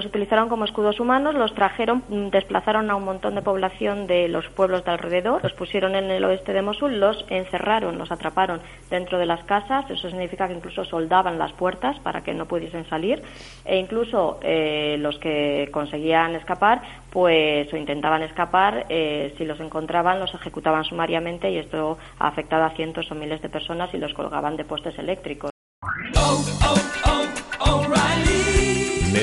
Los utilizaron como escudos humanos, los trajeron, mm, desplazaron a un montón de población de los pueblos de alrededor, los pusieron en el oeste de Mosul, los encerraron, los atraparon dentro de las casas, eso significa que incluso soldaban las puertas para que no pudiesen salir, e incluso eh, los que conseguían escapar, pues o intentaban escapar, eh, si los encontraban los ejecutaban sumariamente y esto ha afectado a cientos o miles de personas y los colgaban de postes eléctricos.